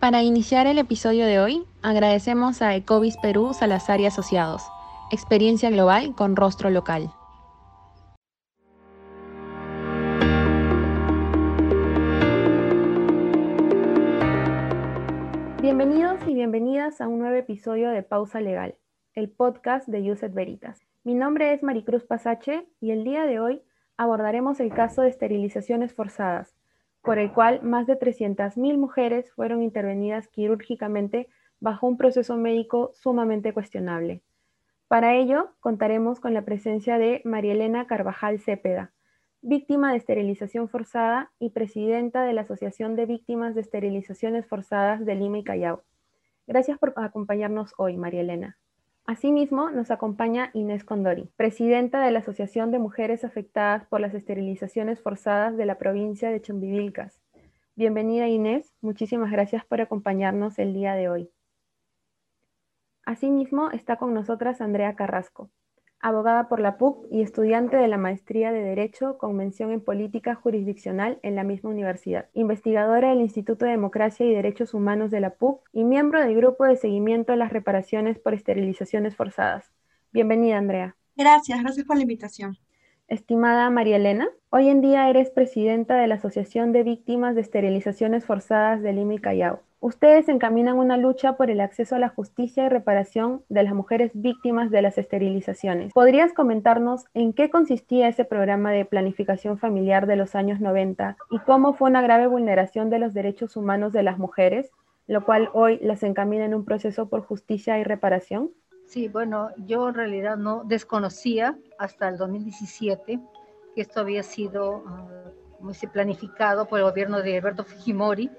Para iniciar el episodio de hoy, agradecemos a Ecovis Perú Salazar y Asociados, experiencia global con rostro local. Bienvenidos y bienvenidas a un nuevo episodio de Pausa Legal, el podcast de Yuset Veritas. Mi nombre es Maricruz Pasache y el día de hoy abordaremos el caso de esterilizaciones forzadas, por el cual más de 300.000 mujeres fueron intervenidas quirúrgicamente bajo un proceso médico sumamente cuestionable. Para ello, contaremos con la presencia de María Elena Carvajal Cepeda, víctima de esterilización forzada y presidenta de la Asociación de Víctimas de Esterilizaciones Forzadas de Lima y Callao. Gracias por acompañarnos hoy, María Elena. Asimismo, nos acompaña Inés Condori, presidenta de la Asociación de Mujeres Afectadas por las Esterilizaciones Forzadas de la provincia de Chumbivilcas. Bienvenida Inés, muchísimas gracias por acompañarnos el día de hoy. Asimismo, está con nosotras Andrea Carrasco, abogada por la PUC y estudiante de la Maestría de Derecho con mención en Política Jurisdiccional en la misma universidad, investigadora del Instituto de Democracia y Derechos Humanos de la PUC y miembro del Grupo de Seguimiento de las Reparaciones por Esterilizaciones Forzadas. Bienvenida, Andrea. Gracias, gracias por la invitación. Estimada María Elena, hoy en día eres presidenta de la Asociación de Víctimas de Esterilizaciones Forzadas de Lima y Callao. Ustedes encaminan una lucha por el acceso a la justicia y reparación de las mujeres víctimas de las esterilizaciones. ¿Podrías comentarnos en qué consistía ese programa de planificación familiar de los años 90 y cómo fue una grave vulneración de los derechos humanos de las mujeres, lo cual hoy las encamina en un proceso por justicia y reparación? Sí, bueno, yo en realidad no desconocía hasta el 2017 que esto había sido uh, planificado por el gobierno de Alberto Fujimori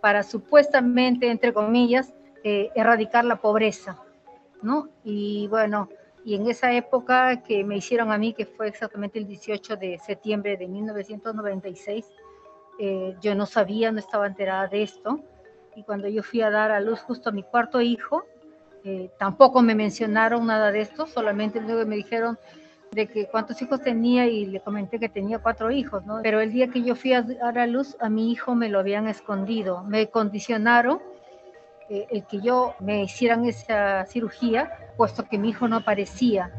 para supuestamente, entre comillas, eh, erradicar la pobreza, ¿no? Y bueno, y en esa época que me hicieron a mí, que fue exactamente el 18 de septiembre de 1996, eh, yo no sabía, no estaba enterada de esto, y cuando yo fui a dar a luz justo a mi cuarto hijo, tampoco me mencionaron nada de esto, solamente luego me dijeron de que cuántos hijos tenía y le comenté que tenía cuatro hijos, ¿no? Pero el día que yo fui a dar a luz, a mi hijo me lo habían escondido, me condicionaron eh, el que yo me hicieran esa cirugía, puesto que mi hijo no aparecía.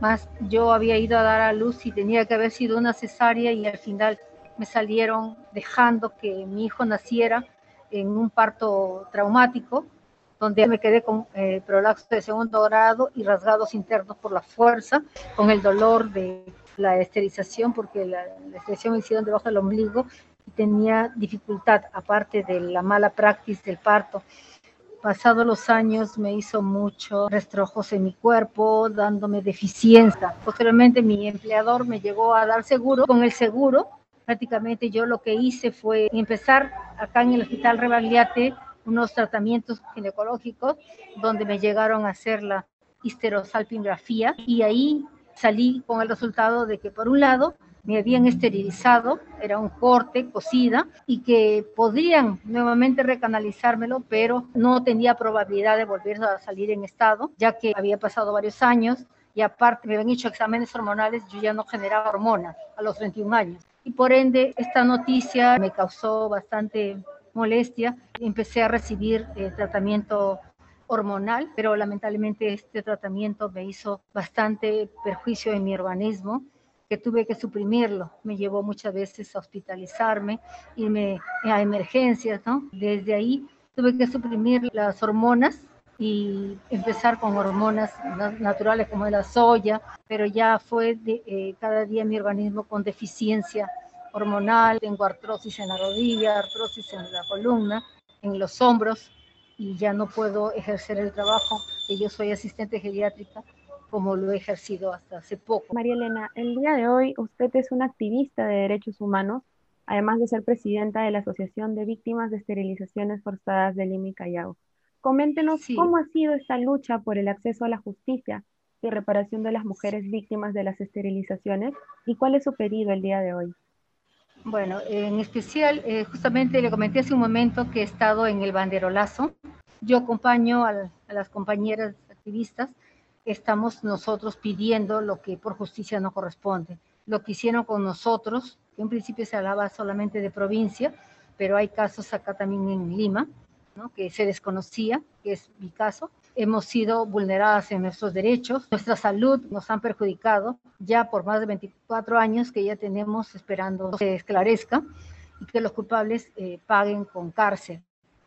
Más yo había ido a dar a luz y tenía que haber sido una cesárea y al final me salieron dejando que mi hijo naciera en un parto traumático donde me quedé con eh, prolapso de segundo grado y rasgados internos por la fuerza, con el dolor de la esterilización, porque la, la esterilización me hicieron debajo del ombligo y tenía dificultad, aparte de la mala práctica del parto. Pasados los años me hizo muchos restrojos en mi cuerpo, dándome deficiencia. Posteriormente mi empleador me llegó a dar seguro. Con el seguro, prácticamente yo lo que hice fue empezar acá en el Hospital Rebagliate unos tratamientos ginecológicos donde me llegaron a hacer la histerosalpingrafía y ahí salí con el resultado de que por un lado me habían esterilizado, era un corte, cosida, y que podrían nuevamente recanalizármelo, pero no tenía probabilidad de volver a salir en estado, ya que había pasado varios años y aparte me habían hecho exámenes hormonales, yo ya no generaba hormonas a los 21 años. Y por ende, esta noticia me causó bastante molestia, empecé a recibir eh, tratamiento hormonal, pero lamentablemente este tratamiento me hizo bastante perjuicio en mi organismo, que tuve que suprimirlo. Me llevó muchas veces a hospitalizarme, irme a emergencias, ¿no? Desde ahí tuve que suprimir las hormonas y empezar con hormonas naturales como la soya, pero ya fue de, eh, cada día mi organismo con deficiencia hormonal, tengo artrosis en la rodilla, artrosis en la columna, en los hombros y ya no puedo ejercer el trabajo que yo soy asistente geriátrica como lo he ejercido hasta hace poco. María Elena, el día de hoy usted es una activista de derechos humanos, además de ser presidenta de la Asociación de Víctimas de Esterilizaciones Forzadas de Lima y Callao. Coméntenos cómo ha sido esta lucha por el acceso a la justicia y reparación de las mujeres víctimas de las esterilizaciones y cuál es su pedido el día de hoy. Bueno, en especial, eh, justamente le comenté hace un momento que he estado en el banderolazo. Yo acompaño a, las compañeras activistas. Estamos nosotros pidiendo lo que por justicia no corresponde. Lo que hicieron con nosotros, que en principio se hablaba solamente de provincia, pero hay casos acá también en Lima, que se desconocía, que es mi caso. Hemos sido vulneradas en nuestros derechos, nuestra salud nos han perjudicado ya por más de 24 años que ya tenemos esperando que se esclarezca y que los culpables eh, paguen con cárcel,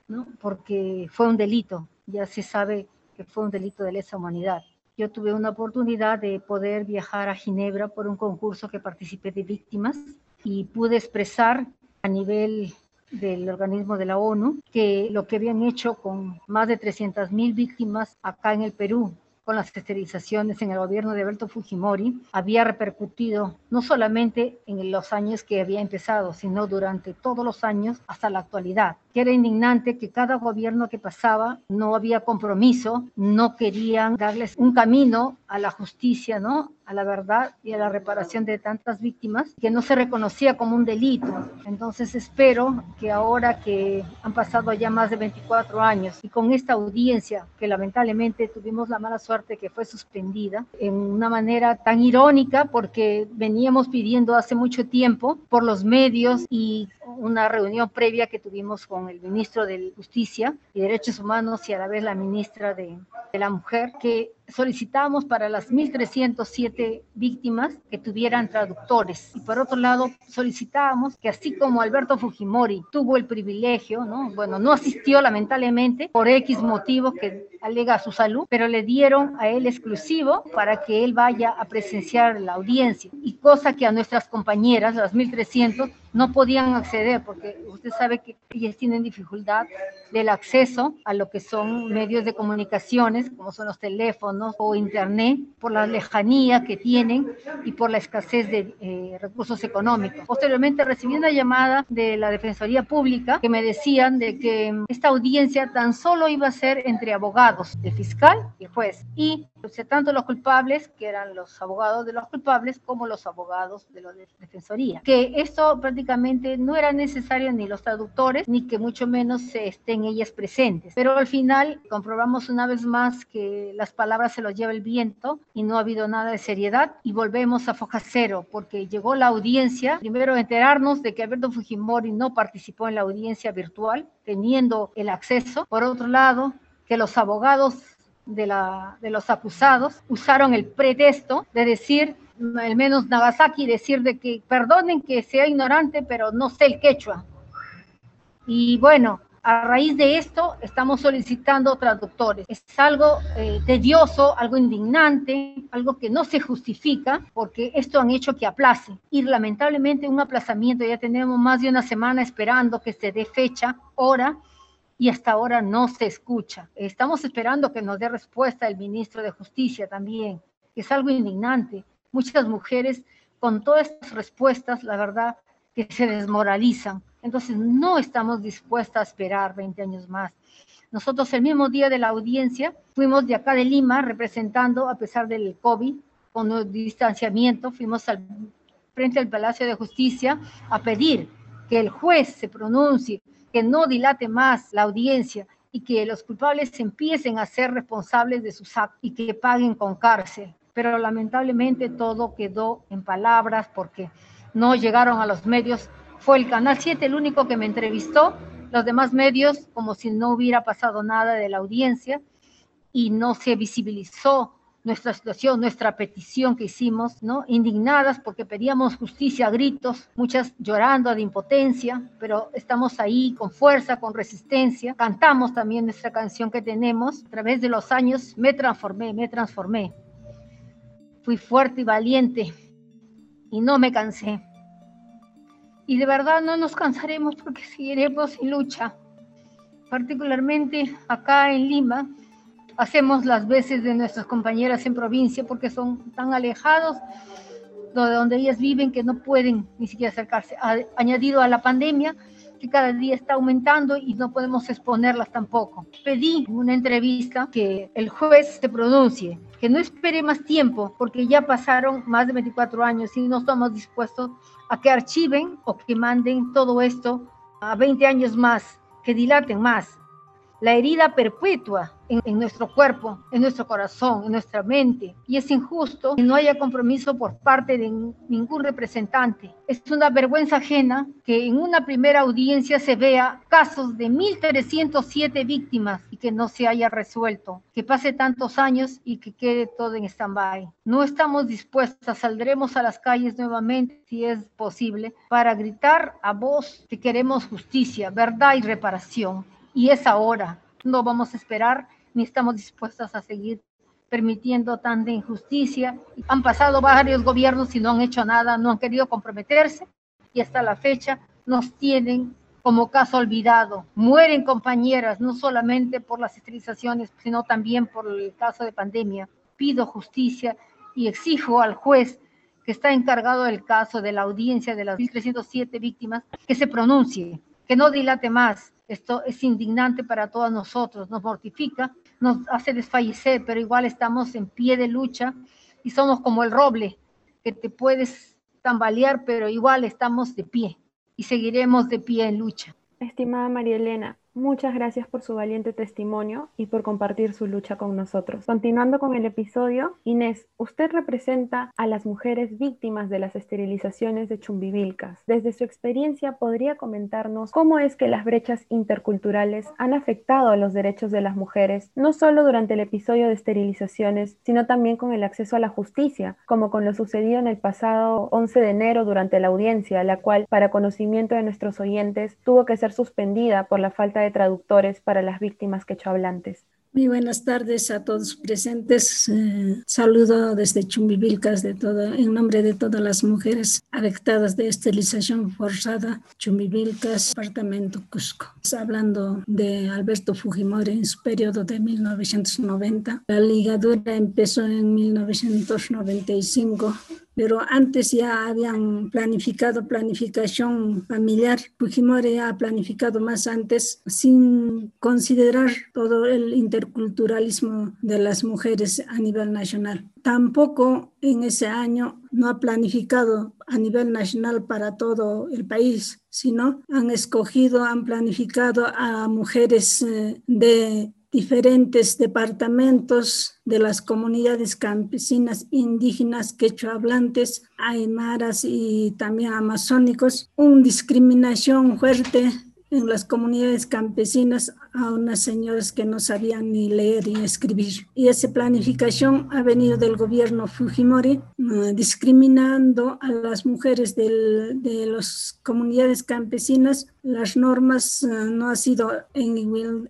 ¿no? porque fue un delito, ya se sabe que fue un delito de lesa humanidad. Yo tuve una oportunidad de poder viajar a Ginebra por un concurso que participé de víctimas y pude expresar a nivel del organismo de la ONU que lo que habían hecho con más de 300.000 víctimas acá en el Perú con las esterilizaciones en el gobierno de Alberto Fujimori había repercutido no solamente en los años que había empezado, sino durante todos los años hasta la actualidad. Que era indignante que cada gobierno que pasaba no había compromiso, no querían darles un camino a la justicia, ¿no? a la verdad y a la reparación de tantas víctimas, que no se reconocía como un delito. Entonces espero que ahora que han pasado ya más de 24 años y con esta audiencia que lamentablemente tuvimos la mala suerte que fue suspendida en una manera tan irónica porque veníamos pidiendo hace mucho tiempo por los medios y una reunión previa que tuvimos con el ministro de Justicia y Derechos Humanos y a la vez la ministra de, de la Mujer, que solicitamos para las 1.307 víctimas que tuvieran traductores. Y por otro lado, solicitábamos que así como Alberto Fujimori tuvo el privilegio, ¿no? bueno, no asistió lamentablemente por X motivo que alega su salud, pero le dieron a él exclusivo para que él vaya a presenciar la audiencia. Y cosa que a nuestras compañeras, las 1.300, no podían acceder porque usted sabe que ellas tienen dificultad del acceso a lo que son medios de comunicaciones, como son los teléfonos o internet, por la lejanía que tienen y por la escasez de eh, recursos económicos. Posteriormente recibí una llamada de la Defensoría Pública que me decían de que esta audiencia tan solo iba a ser entre abogados, el fiscal y juez, y tanto los culpables, que eran los abogados de los culpables, como los abogados de la Defensoría. Que esto prácticamente no era necesario ni los traductores, ni que mucho menos estén ellas presentes. Pero al final comprobamos una vez más que las palabras se los lleva el viento y no ha habido nada de seriedad y volvemos a foja cero porque llegó la audiencia, primero enterarnos de que Alberto Fujimori no participó en la audiencia virtual, teniendo el acceso. Por otro lado, que los abogados de, los acusados usaron el pretexto de decir al menos Nagasaki, decir de que perdonen que sea ignorante, pero no sé el quechua. Y bueno, a raíz de esto estamos solicitando traductores. Es algo eh, tedioso, algo indignante, algo que no se justifica, porque esto han hecho que aplace. Y lamentablemente un aplazamiento, ya tenemos más de una semana esperando que se dé fecha, hora, y hasta ahora no se escucha. Estamos esperando que nos dé respuesta el ministro de Justicia también. Es algo indignante muchas mujeres con todas estas respuestas, la verdad, que se desmoralizan. Entonces, no estamos dispuestas a esperar 20 años más. Nosotros el mismo día de la audiencia fuimos de acá de Lima representando, a pesar del COVID, con el distanciamiento, fuimos al frente al Palacio de Justicia a pedir que el juez se pronuncie, que no dilate más la audiencia y que los culpables empiecen a ser responsables de sus actos y que paguen con cárcel pero lamentablemente todo quedó en palabras porque no llegaron a los medios. Fue el Canal 7 el único que me entrevistó, los demás medios como si no hubiera pasado nada de la audiencia y no se visibilizó nuestra situación, nuestra petición que hicimos, ¿no? Indignadas porque pedíamos justicia a gritos, muchas llorando de impotencia, pero estamos ahí con fuerza, con resistencia. Cantamos también nuestra canción que tenemos. A través de los años me transformé, me transformé. Fui fuerte y valiente y no me cansé. Y de verdad no nos cansaremos porque seguiremos en lucha. Particularmente acá en Lima, hacemos las veces de nuestras compañeras en provincia porque son tan alejados de donde ellas viven que no pueden ni siquiera acercarse. Añadido a la pandemia, que cada día está aumentando y no podemos exponerlas tampoco. Pedí en una entrevista que el juez se pronuncie, que no espere más tiempo, porque ya pasaron más de 24 años y no estamos dispuestos a que archiven o que manden todo esto a 20 años más, que dilaten más. La herida perpetua en, nuestro cuerpo, en nuestro corazón, en nuestra mente. Y es injusto que no haya compromiso por parte de ningún representante. Es una vergüenza ajena que en una primera audiencia se vea casos de 1.307 víctimas y que no se haya resuelto, que pase tantos años y que quede todo en stand-by. No estamos dispuestas, saldremos a las calles nuevamente, si es posible, para gritar a voz que queremos justicia, verdad y reparación. Y es ahora, no vamos a esperar ni estamos dispuestas a seguir permitiendo tanta injusticia. Han pasado varios gobiernos y no han hecho nada, no han querido comprometerse y hasta la fecha nos tienen como caso olvidado. Mueren compañeras, no solamente por las esterilizaciones, sino también por el caso de pandemia. Pido justicia y exijo al juez que está encargado del caso de la audiencia de las 1.307 víctimas que se pronuncie, que no dilate más. Esto es indignante para todos nosotros, nos mortifica, nos hace desfallecer, pero igual estamos en pie de lucha y somos como el roble, que te puedes tambalear, pero igual estamos de pie y seguiremos de pie en lucha. Estimada María Elena, Muchas gracias por su valiente testimonio y por compartir su lucha con nosotros. Continuando con el episodio, Inés, usted representa a las mujeres víctimas de las esterilizaciones de Chumbivilcas. Desde su experiencia, ¿podría comentarnos cómo es que las brechas interculturales han afectado a los derechos de las mujeres, no solo durante el episodio de esterilizaciones, sino también con el acceso a la justicia, como con lo sucedido en el pasado 11 de enero durante la audiencia, la cual, para conocimiento de nuestros oyentes, tuvo que ser suspendida por la falta de traductores para las víctimas quechohablantes. Muy buenas tardes a todos presentes. Eh, saludo desde Chumbivilcas de todo, en nombre de todas las mujeres afectadas de esterilización forzada, Chumbivilcas, departamento Cusco. Hablando de Alberto Fujimori en su periodo de 1990. La ligadura empezó en 1995 pero antes ya habían planificado planificación familiar. Fujimori ha planificado más antes sin considerar todo el interculturalismo de las mujeres a nivel nacional. Tampoco en ese año no ha planificado a nivel nacional para todo el país, sino han escogido, han planificado a mujeres eh, de diferentes departamentos de las comunidades campesinas indígenas quechohablantes, aymaras y también amazónicos, una discriminación fuerte en las comunidades campesinas a unas señoras que no sabían ni leer ni escribir. Y esa planificación ha venido del gobierno Fujimori, eh, discriminando a las mujeres de las comunidades campesinas. Las normas eh, no han sido en,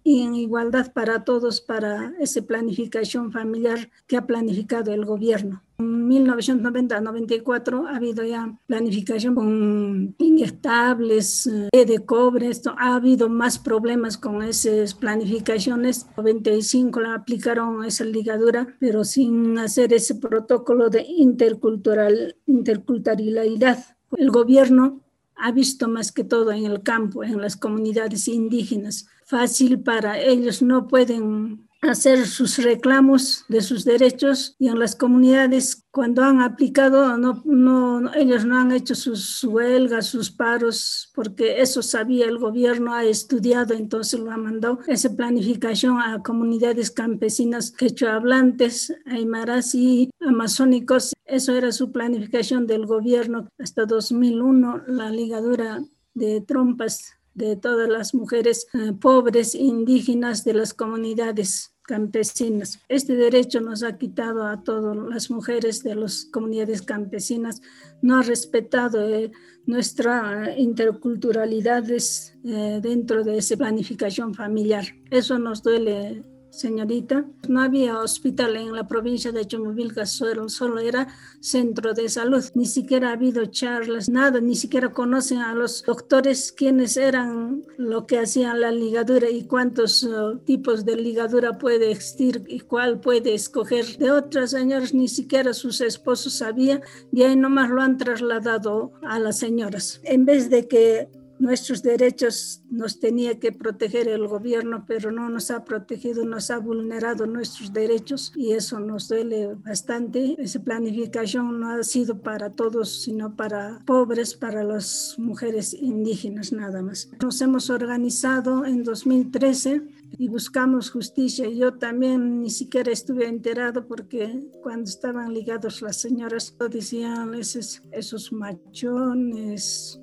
en igualdad para todos para esa planificación familiar que ha planificado el gobierno. 1990-94 ha habido ya planificación con inyectables eh, de cobre, esto, ha habido más problemas con esas planificaciones. 95 la aplicaron esa ligadura, pero sin hacer ese protocolo de intercultural, interculturalidad. El gobierno ha visto más que todo en el campo, en las comunidades indígenas. Fácil para ellos, no pueden hacer sus reclamos de sus derechos y en las comunidades cuando han aplicado no, no ellos no han hecho sus huelgas sus paros porque eso sabía el gobierno ha estudiado entonces lo ha mandado. Esa planificación a comunidades campesinas quechohablantes aymaras y amazónicos eso era su planificación del gobierno hasta 2001 la ligadura de trompas de todas las mujeres eh, pobres indígenas de las comunidades campesinas. Este derecho nos ha quitado a todas las mujeres de las comunidades campesinas, no ha respetado eh, nuestra interculturalidades eh, dentro de esa planificación familiar. Eso nos duele señorita. No había hospital en la provincia de Chumuvilca, solo, solo era centro de salud. Ni siquiera ha habido charlas, nada, ni siquiera conocen a los doctores quiénes eran, lo que hacían la ligadura y cuántos uh, tipos de ligadura puede existir y cuál puede escoger. De otras señoras ni siquiera sus esposos sabían y ahí nomás lo han trasladado a las señoras. En vez de que nuestros derechos nos tenía que proteger el gobierno, pero no nos ha protegido, nos ha vulnerado nuestros derechos y eso nos duele bastante. Esa planificación no ha sido para todos, sino para pobres, para las mujeres indígenas nada más. Nos hemos organizado en 2013 y buscamos justicia. Yo también ni siquiera estuve enterado porque cuando estaban ligados las señoras decían esos, esos machones,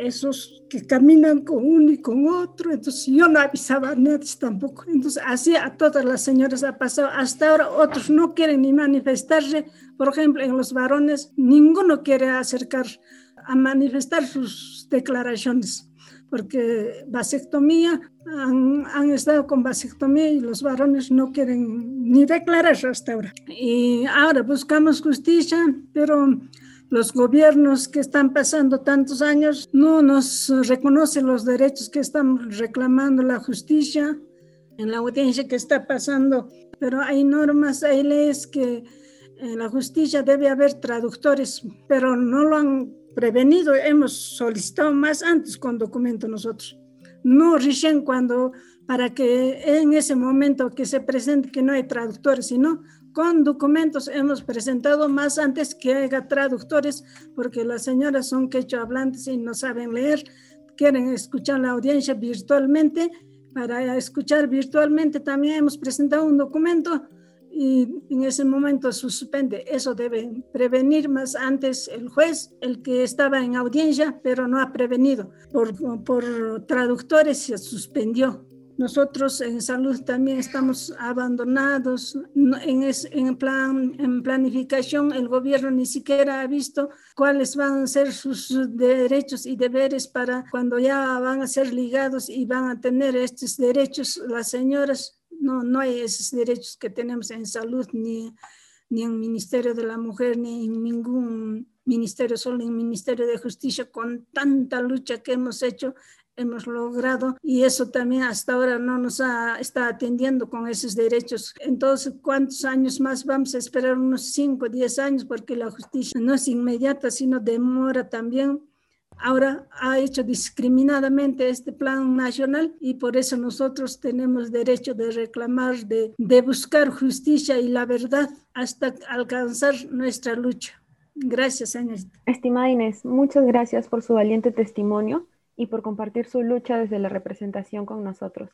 esos que caminan con uno y con otro, entonces yo no avisaba a nadie tampoco. Entonces así a todas las señoras ha pasado. Hasta ahora otros no quieren ni manifestarse. Por ejemplo, en los varones, ninguno quiere acercar a manifestar sus declaraciones porque vasectomía, han, han, estado con vasectomía y los varones no quieren ni declarar hasta ahora. Y ahora buscamos justicia, pero los gobiernos que están pasando tantos años no nos reconocen los derechos que estamos reclamando, la justicia en la audiencia que está pasando, pero hay normas, hay leyes que en la justicia debe haber traductores, pero no lo han prevenido, hemos solicitado más antes con documento nosotros. No recién cuando, para que en ese momento que se presente que no hay traductores, sino con documentos hemos presentado más antes que haya traductores, porque las señoras son quechua hablantes y no saben leer, quieren escuchar la audiencia virtualmente. Para escuchar virtualmente también hemos presentado un documento y en ese momento suspende. Eso debe prevenir más antes el juez, el que estaba en audiencia, pero no ha prevenido. Por, por traductores se suspendió. Nosotros en salud también estamos abandonados. En, en, plan, en planificación, el gobierno ni siquiera ha visto cuáles van a ser sus derechos y deberes para cuando ya van a ser ligados y van a tener estos derechos las señoras no, no hay esos derechos que tenemos en salud, ni, ni en Ministerio de la Mujer, ni en ningún ministerio, solo en el Ministerio de Justicia, con tanta lucha que hemos hecho, hemos logrado y eso también hasta ahora no nos ha, está atendiendo con esos derechos. Entonces, ¿cuántos años más vamos a esperar? Unos 5, 10 años, porque la justicia no es inmediata, sino demora también ahora ha hecho discriminadamente este plan nacional y por eso nosotros tenemos derecho de reclamar, de, de buscar justicia y la verdad hasta alcanzar nuestra lucha. Gracias, señorita. Estimada Inés, muchas gracias por su valiente testimonio y por compartir su lucha desde la representación con nosotros.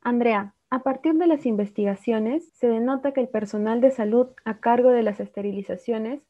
Andrea, a partir de las investigaciones, se denota que el personal de salud a cargo de las esterilizaciones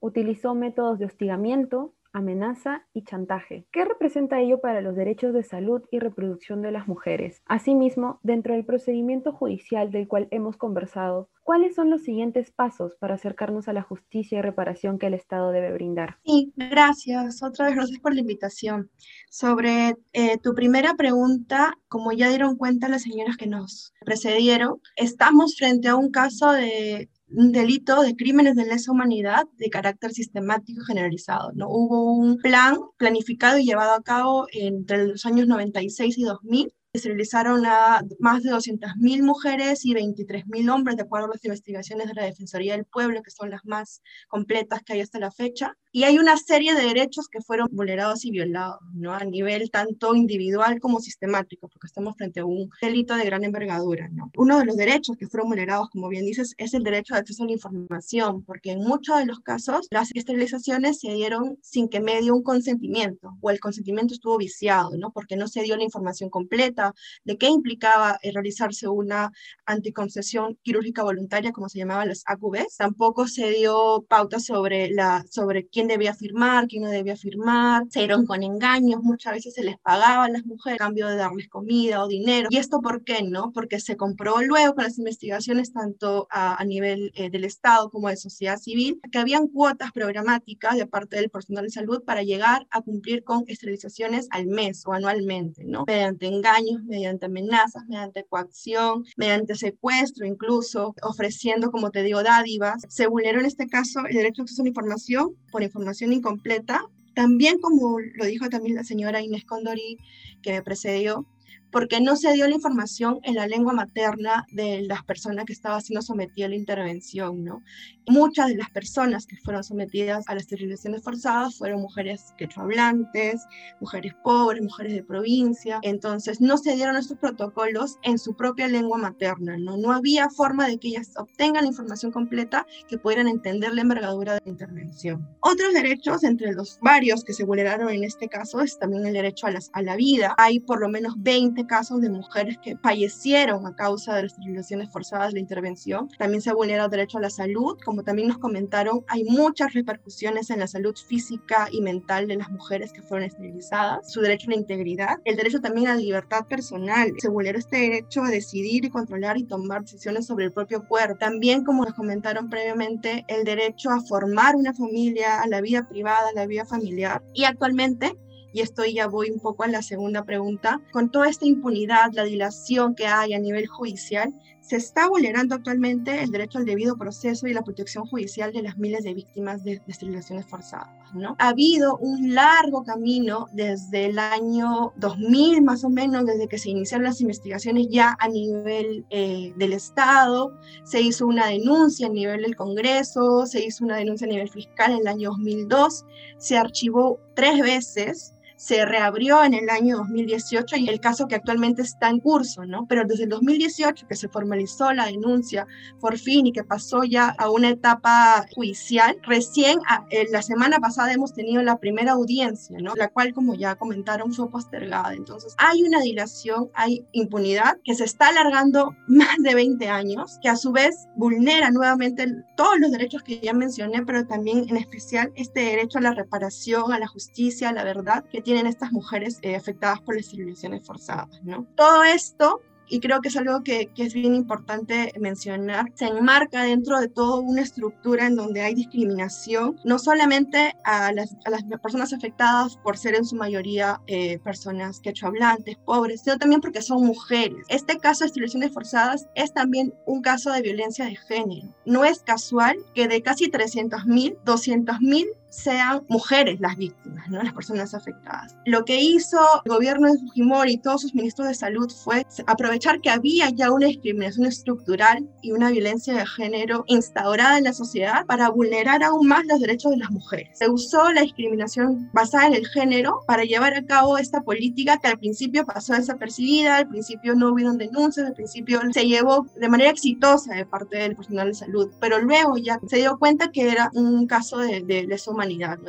utilizó métodos de hostigamiento, amenaza y chantaje. ¿Qué representa ello para los derechos de salud y reproducción de las mujeres? Asimismo, dentro del procedimiento judicial del cual hemos conversado, ¿cuáles son los siguientes pasos para acercarnos a la justicia y reparación que el Estado debe brindar? Sí, gracias. Otra vez gracias por la invitación. Sobre eh, tu primera pregunta, como ya dieron cuenta las señoras que nos precedieron, estamos frente a un caso de un delito de crímenes de lesa humanidad de carácter sistemático generalizado. ¿no? Hubo un plan planificado y llevado a cabo entre los años 96 y 2000 se realizaron a más de 200.000 mujeres y 23.000 hombres, de acuerdo a las investigaciones de la Defensoría del Pueblo, que son las más completas que hay hasta la fecha. Y hay una serie de derechos que fueron vulnerados y violados, ¿no? A nivel tanto individual como sistemático, porque estamos frente a un delito de gran envergadura, ¿no? Uno de los derechos que fueron vulnerados, como bien dices, es el derecho de acceso a la información, porque en muchos de los casos las esterilizaciones se dieron sin que me dio un consentimiento, o el consentimiento estuvo viciado, ¿no? Porque no se dio la información completa de qué implicaba eh, realizarse una anticoncepción quirúrgica voluntaria, como se llamaban las AQBs. Tampoco se dio pauta sobre, la, sobre quién debía firmar, quién no debía firmar. Se dieron con engaños, muchas veces se les pagaba a las mujeres a cambio de darles comida o dinero. ¿Y esto por qué no? Porque se comprobó luego con las investigaciones tanto a, nivel eh, del Estado como de sociedad civil que habían cuotas programáticas de parte del personal de salud para llegar a cumplir con esterilizaciones al mes o anualmente, ¿no? Mediante engaños, mediante amenazas, mediante coacción, mediante secuestro incluso, ofreciendo, como te digo, dádivas. Se vulneró en este caso el derecho a acceso a la información por información incompleta. También, como lo dijo también la señora Inés Condori, que me precedió, porque no se dio la información en la lengua materna de las personas que estaban siendo sometidas a la intervención, ¿no? Muchas de las personas que fueron sometidas a las esterilizaciones forzadas fueron mujeres quechohablantes, mujeres pobres, mujeres de provincia, entonces no se dieron estos protocolos en su propia lengua materna, ¿no? No había forma de que ellas obtengan la información completa que pudieran entender la envergadura de la intervención. Otros derechos, entre los varios que se vulneraron en este caso, es también el derecho a, las, a la vida. Hay por lo menos 20 20 casos de mujeres que fallecieron a causa de las esterilizaciones forzadas la intervención. También se vulnera el derecho a la salud. Como también nos comentaron, hay muchas repercusiones en la salud física y mental de las mujeres que fueron esterilizadas. Su derecho a la integridad, el derecho también a la libertad personal. Se vulnera este derecho a decidir y controlar y tomar decisiones sobre el propio cuerpo. También, como nos comentaron previamente, el derecho a formar una familia, a la vida privada, a la vida familiar. Y actualmente y esto ya voy un poco a la segunda pregunta, con toda esta impunidad, la dilación que hay a nivel judicial, se está vulnerando actualmente el derecho al debido proceso y la protección judicial de las miles de víctimas de, esterilizaciones forzadas. ¿no? Ha habido un largo camino desde el año 2000 más o menos, desde que se iniciaron las investigaciones ya a nivel eh, del Estado, se hizo una denuncia a nivel del Congreso, se hizo una denuncia a nivel fiscal en el año 2002, se archivó tres veces se reabrió en el año 2018 y el caso que actualmente está en curso, ¿no? Pero desde el 2018 que se formalizó la denuncia por fin y que pasó ya a una etapa judicial, recién eh, la semana pasada hemos tenido la primera audiencia, ¿no? La cual, como ya comentaron, fue postergada. Entonces, hay una dilación, hay impunidad que se está alargando más de 20 años, que a su vez vulnera nuevamente todos los derechos que ya mencioné, pero también en especial este derecho a la reparación, a la justicia, a la verdad, que tienen estas mujeres eh, afectadas por las esterilizaciones forzadas, ¿no? Todo esto y creo que es algo que, que, es bien importante mencionar, se enmarca dentro de toda una estructura en donde hay discriminación, no solamente a las, a las personas afectadas por ser en su mayoría eh, personas quechohablantes, pobres, sino también porque son mujeres. Este caso de esterilizaciones forzadas es también un caso de violencia de género. No es casual que de casi 300.000, 200.000 sean mujeres las víctimas, ¿no? las personas afectadas. Lo que hizo el gobierno de Fujimori y todos sus ministros de salud fue aprovechar que había ya una discriminación estructural y una violencia de género instaurada en la sociedad para vulnerar aún más los derechos de las mujeres. Se usó la discriminación basada en el género para llevar a cabo esta política que al principio pasó desapercibida, al principio no hubieron denuncias, al principio se llevó de manera exitosa de parte del personal de salud, pero luego ya se dio cuenta que era un caso de, de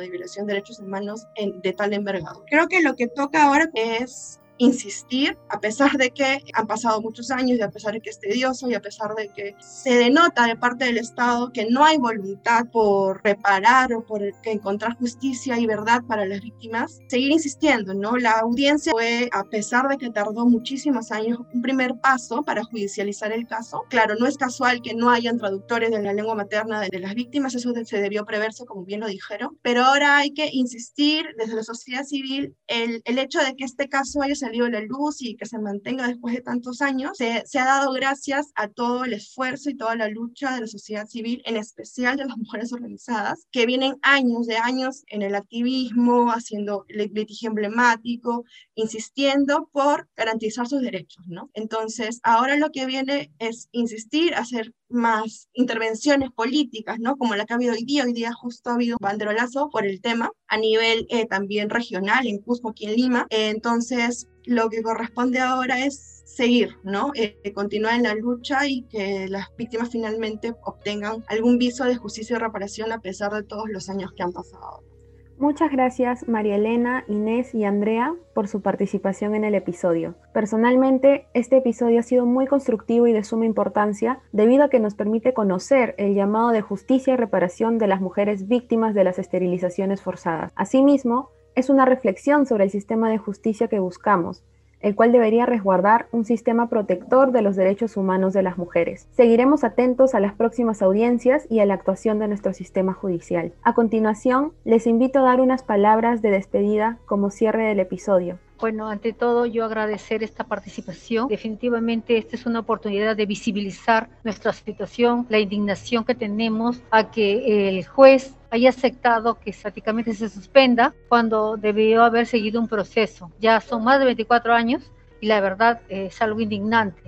de violación de derechos humanos en, de tal envergadura. Creo que lo que toca ahora es insistir, a pesar de que han pasado muchos años y a pesar de que es tedioso y a pesar de que se denota de parte del Estado que no hay voluntad por reparar o por encontrar justicia y verdad para las víctimas, seguir insistiendo, ¿no? La audiencia fue, a pesar de que tardó muchísimos años, un primer paso para judicializar el caso. Claro, no es casual que no hayan traductores de la lengua materna de, las víctimas, eso se debió preverse, como bien lo dijeron, pero ahora hay que insistir desde la sociedad civil el, el hecho de que este caso haya salido la luz y que se mantenga después de tantos años, se, se, ha dado gracias a todo el esfuerzo y toda la lucha de la sociedad civil, en especial de las mujeres organizadas, que vienen años de años en el activismo, haciendo litigio emblemático, insistiendo por garantizar sus derechos, ¿no? Entonces, ahora lo que viene es insistir, hacer más intervenciones políticas, ¿no? Como la que ha habido hoy día. Hoy día justo ha habido un banderolazo por el tema a nivel eh, también regional, en Cusco, aquí en Lima. Entonces, lo que corresponde ahora es seguir, ¿no? Eh, continuar en la lucha y que las víctimas finalmente obtengan algún viso de justicia y reparación a pesar de todos los años que han pasado. Muchas gracias María Elena, Inés y Andrea por su participación en el episodio. Personalmente, este episodio ha sido muy constructivo y de suma importancia debido a que nos permite conocer el llamado de justicia y reparación de las mujeres víctimas de las esterilizaciones forzadas. Asimismo, es una reflexión sobre el sistema de justicia que buscamos el cual debería resguardar un sistema protector de los derechos humanos de las mujeres. Seguiremos atentos a las próximas audiencias y a la actuación de nuestro sistema judicial. A continuación, les invito a dar unas palabras de despedida como cierre del episodio. Bueno, ante todo yo agradecer esta participación. Definitivamente esta es una oportunidad de visibilizar nuestra situación, la indignación que tenemos a que el juez haya aceptado que estáticamente se suspenda cuando debió haber seguido un proceso. Ya son más de 24 años y la verdad es algo indignante.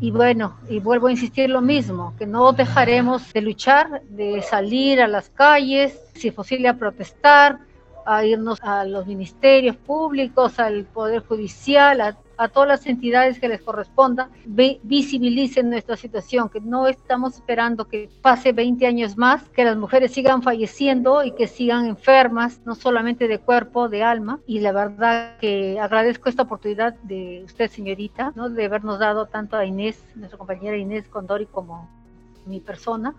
Y bueno, y vuelvo a insistir lo mismo, que no dejaremos de luchar, de salir a las calles, si es posible a protestar, a irnos a los ministerios públicos, al Poder Judicial, a todas las entidades que les corresponda, visibilicen nuestra situación, que no estamos esperando que pase 20 años más, que las mujeres sigan falleciendo y que sigan enfermas, no solamente de cuerpo, de alma. Y la verdad que agradezco esta oportunidad de usted, señorita, de habernos dado tanto a Inés, nuestra compañera Inés Condori, como mi persona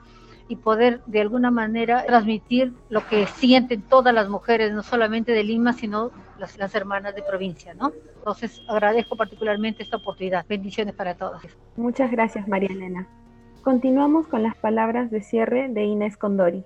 y poder de alguna manera transmitir lo que sienten todas las mujeres, no solamente de Lima, sino las, las hermanas de provincia, ¿no? Entonces agradezco particularmente esta oportunidad. Bendiciones para todos. Muchas gracias, María Elena. Continuamos con las palabras de cierre de Inés Condori.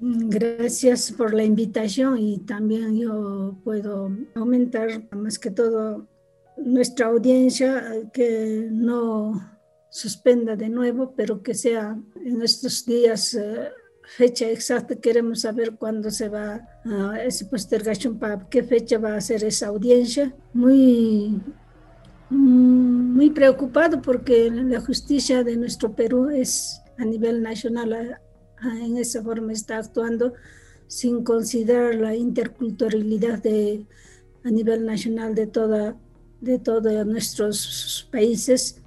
Gracias por la invitación y también yo puedo aumentar más que todo nuestra audiencia que no suspenda de nuevo, pero que sea en estos días eh, fecha exacta, queremos saber cuándo se va a esa postergación, para qué fecha va a ser esa audiencia. Muy, mm, muy preocupado porque la justicia de nuestro Perú es a nivel nacional, en esa forma está actuando sin considerar la interculturalidad de, a nivel nacional de, toda, de todos nuestros países,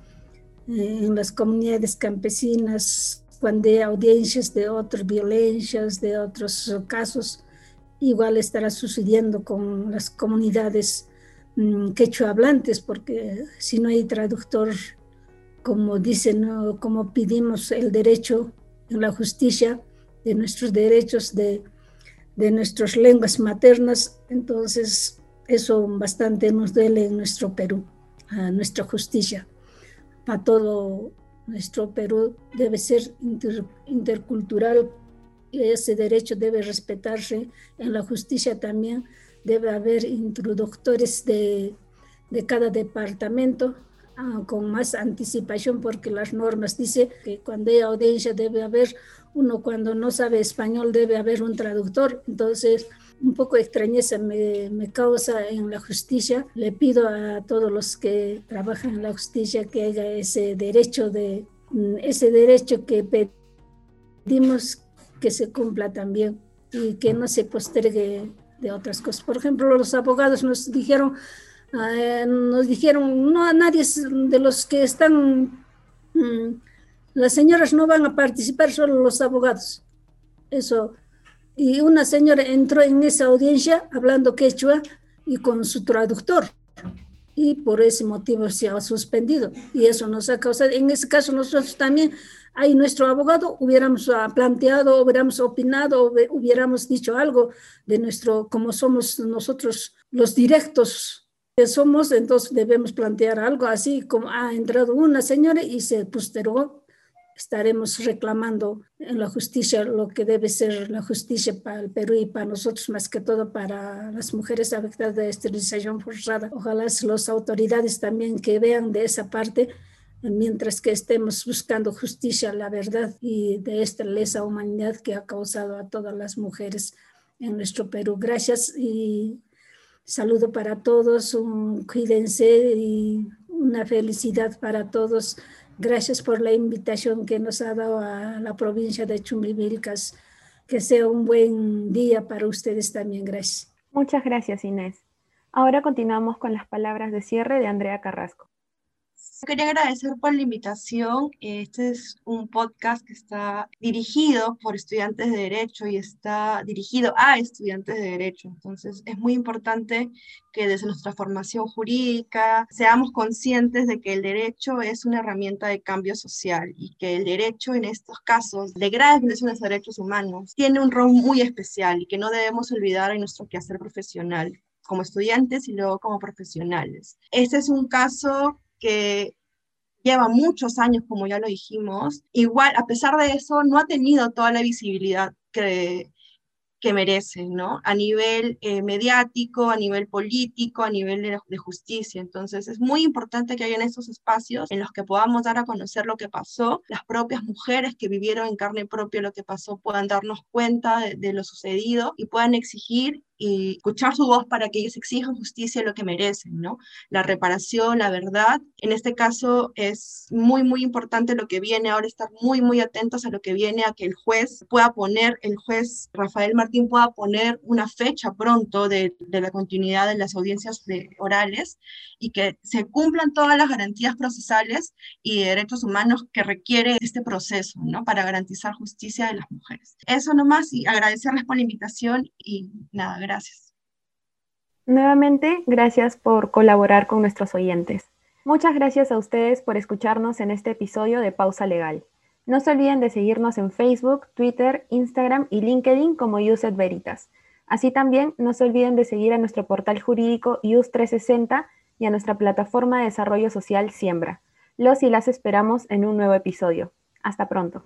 en las comunidades campesinas, cuando hay audiencias de otras violencias, de otros casos, igual estará sucediendo con las comunidades um, quechua hablantes, porque si no hay traductor, como dicen, como pedimos el derecho en la justicia de nuestros derechos de, de nuestras lenguas maternas, entonces eso bastante nos duele en nuestro Perú, a nuestra justicia, para todo nuestro Perú debe ser intercultural y ese derecho debe respetarse. En la justicia también debe haber introductores de, de cada departamento ah, con más anticipación porque las normas dicen que cuando hay audiencia debe haber uno, cuando no sabe español debe haber un traductor. Entonces, un poco extrañeza me, causa en la justicia. Le pido a todos los que trabajan en la justicia que haya ese derecho de mm, ese derecho que pedimos que se cumpla también y que no se postergue de otras cosas. Por ejemplo, los abogados nos dijeron, uh, nos dijeron, no a nadie de los que están, um, las señoras no van a participar, solo los abogados. Eso y una señora entró en esa audiencia hablando quechua y con su traductor. Y por ese motivo se ha suspendido. Y eso nos ha causado, en ese caso nosotros también, ahí nuestro abogado hubiéramos ah, planteado, hubiéramos opinado, hubiéramos dicho algo de nuestro, como somos nosotros los directos que somos, entonces debemos plantear algo así como ha entrado una señora y se postergó estaremos reclamando en la justicia lo que debe ser la justicia para el Perú y para nosotros, más que todo para las mujeres afectadas de esterilización forzada. Ojalá las autoridades también que vean de esa parte, mientras que estemos buscando justicia, la verdad y de esta lesa humanidad que ha causado a todas las mujeres en nuestro Perú. Gracias y saludo para todos, un, cuídense y una felicidad para todos Gracias por la invitación que nos ha dado a la provincia de Chumbivilcas. Que sea un buen día para ustedes también. Gracias. Muchas gracias, Inés. Ahora continuamos con las palabras de cierre de Andrea Carrasco. Quería agradecer por la invitación. Este es un podcast que está dirigido por estudiantes de Derecho y está dirigido a estudiantes de Derecho. Entonces, es muy importante que desde nuestra formación jurídica seamos conscientes de que el derecho es una herramienta de cambio social y que el derecho en estos casos de graves violaciones de derechos humanos tiene un rol muy especial y que no debemos olvidar en nuestro quehacer profesional como estudiantes y luego como profesionales. Este es un caso que lleva muchos años, como ya lo dijimos, igual, a pesar de eso, no ha tenido toda la visibilidad que, que merece, ¿no? A nivel eh, mediático, a nivel político, a nivel de, justicia. Entonces, es muy importante que haya estos espacios en los que podamos dar a conocer lo que pasó, las propias mujeres que vivieron en carne propia lo que pasó puedan darnos cuenta de lo sucedido y puedan exigir y escuchar su voz para que ellos exijan justicia lo que merecen, ¿no? La reparación, la verdad. En este caso es muy, muy importante lo que viene ahora, estar muy, muy atentos a lo que viene, a que el juez pueda poner, el juez Rafael Martín pueda poner una fecha pronto de, de la continuidad de las audiencias de, orales y que se cumplan todas las garantías procesales y derechos humanos que requiere este proceso, ¿no? Para garantizar justicia de las mujeres. Eso nomás y agradecerles por la invitación y nada, gracias. Nuevamente, gracias por colaborar con nuestros oyentes. Muchas gracias a ustedes por escucharnos en este episodio de Pausa Legal. No se olviden de seguirnos en Facebook, Twitter, Instagram y LinkedIn como Uset Veritas. Así también no se olviden de seguir a nuestro portal jurídico US360 y a nuestra plataforma de desarrollo social Siembra. Los y las esperamos en un nuevo episodio. Hasta pronto.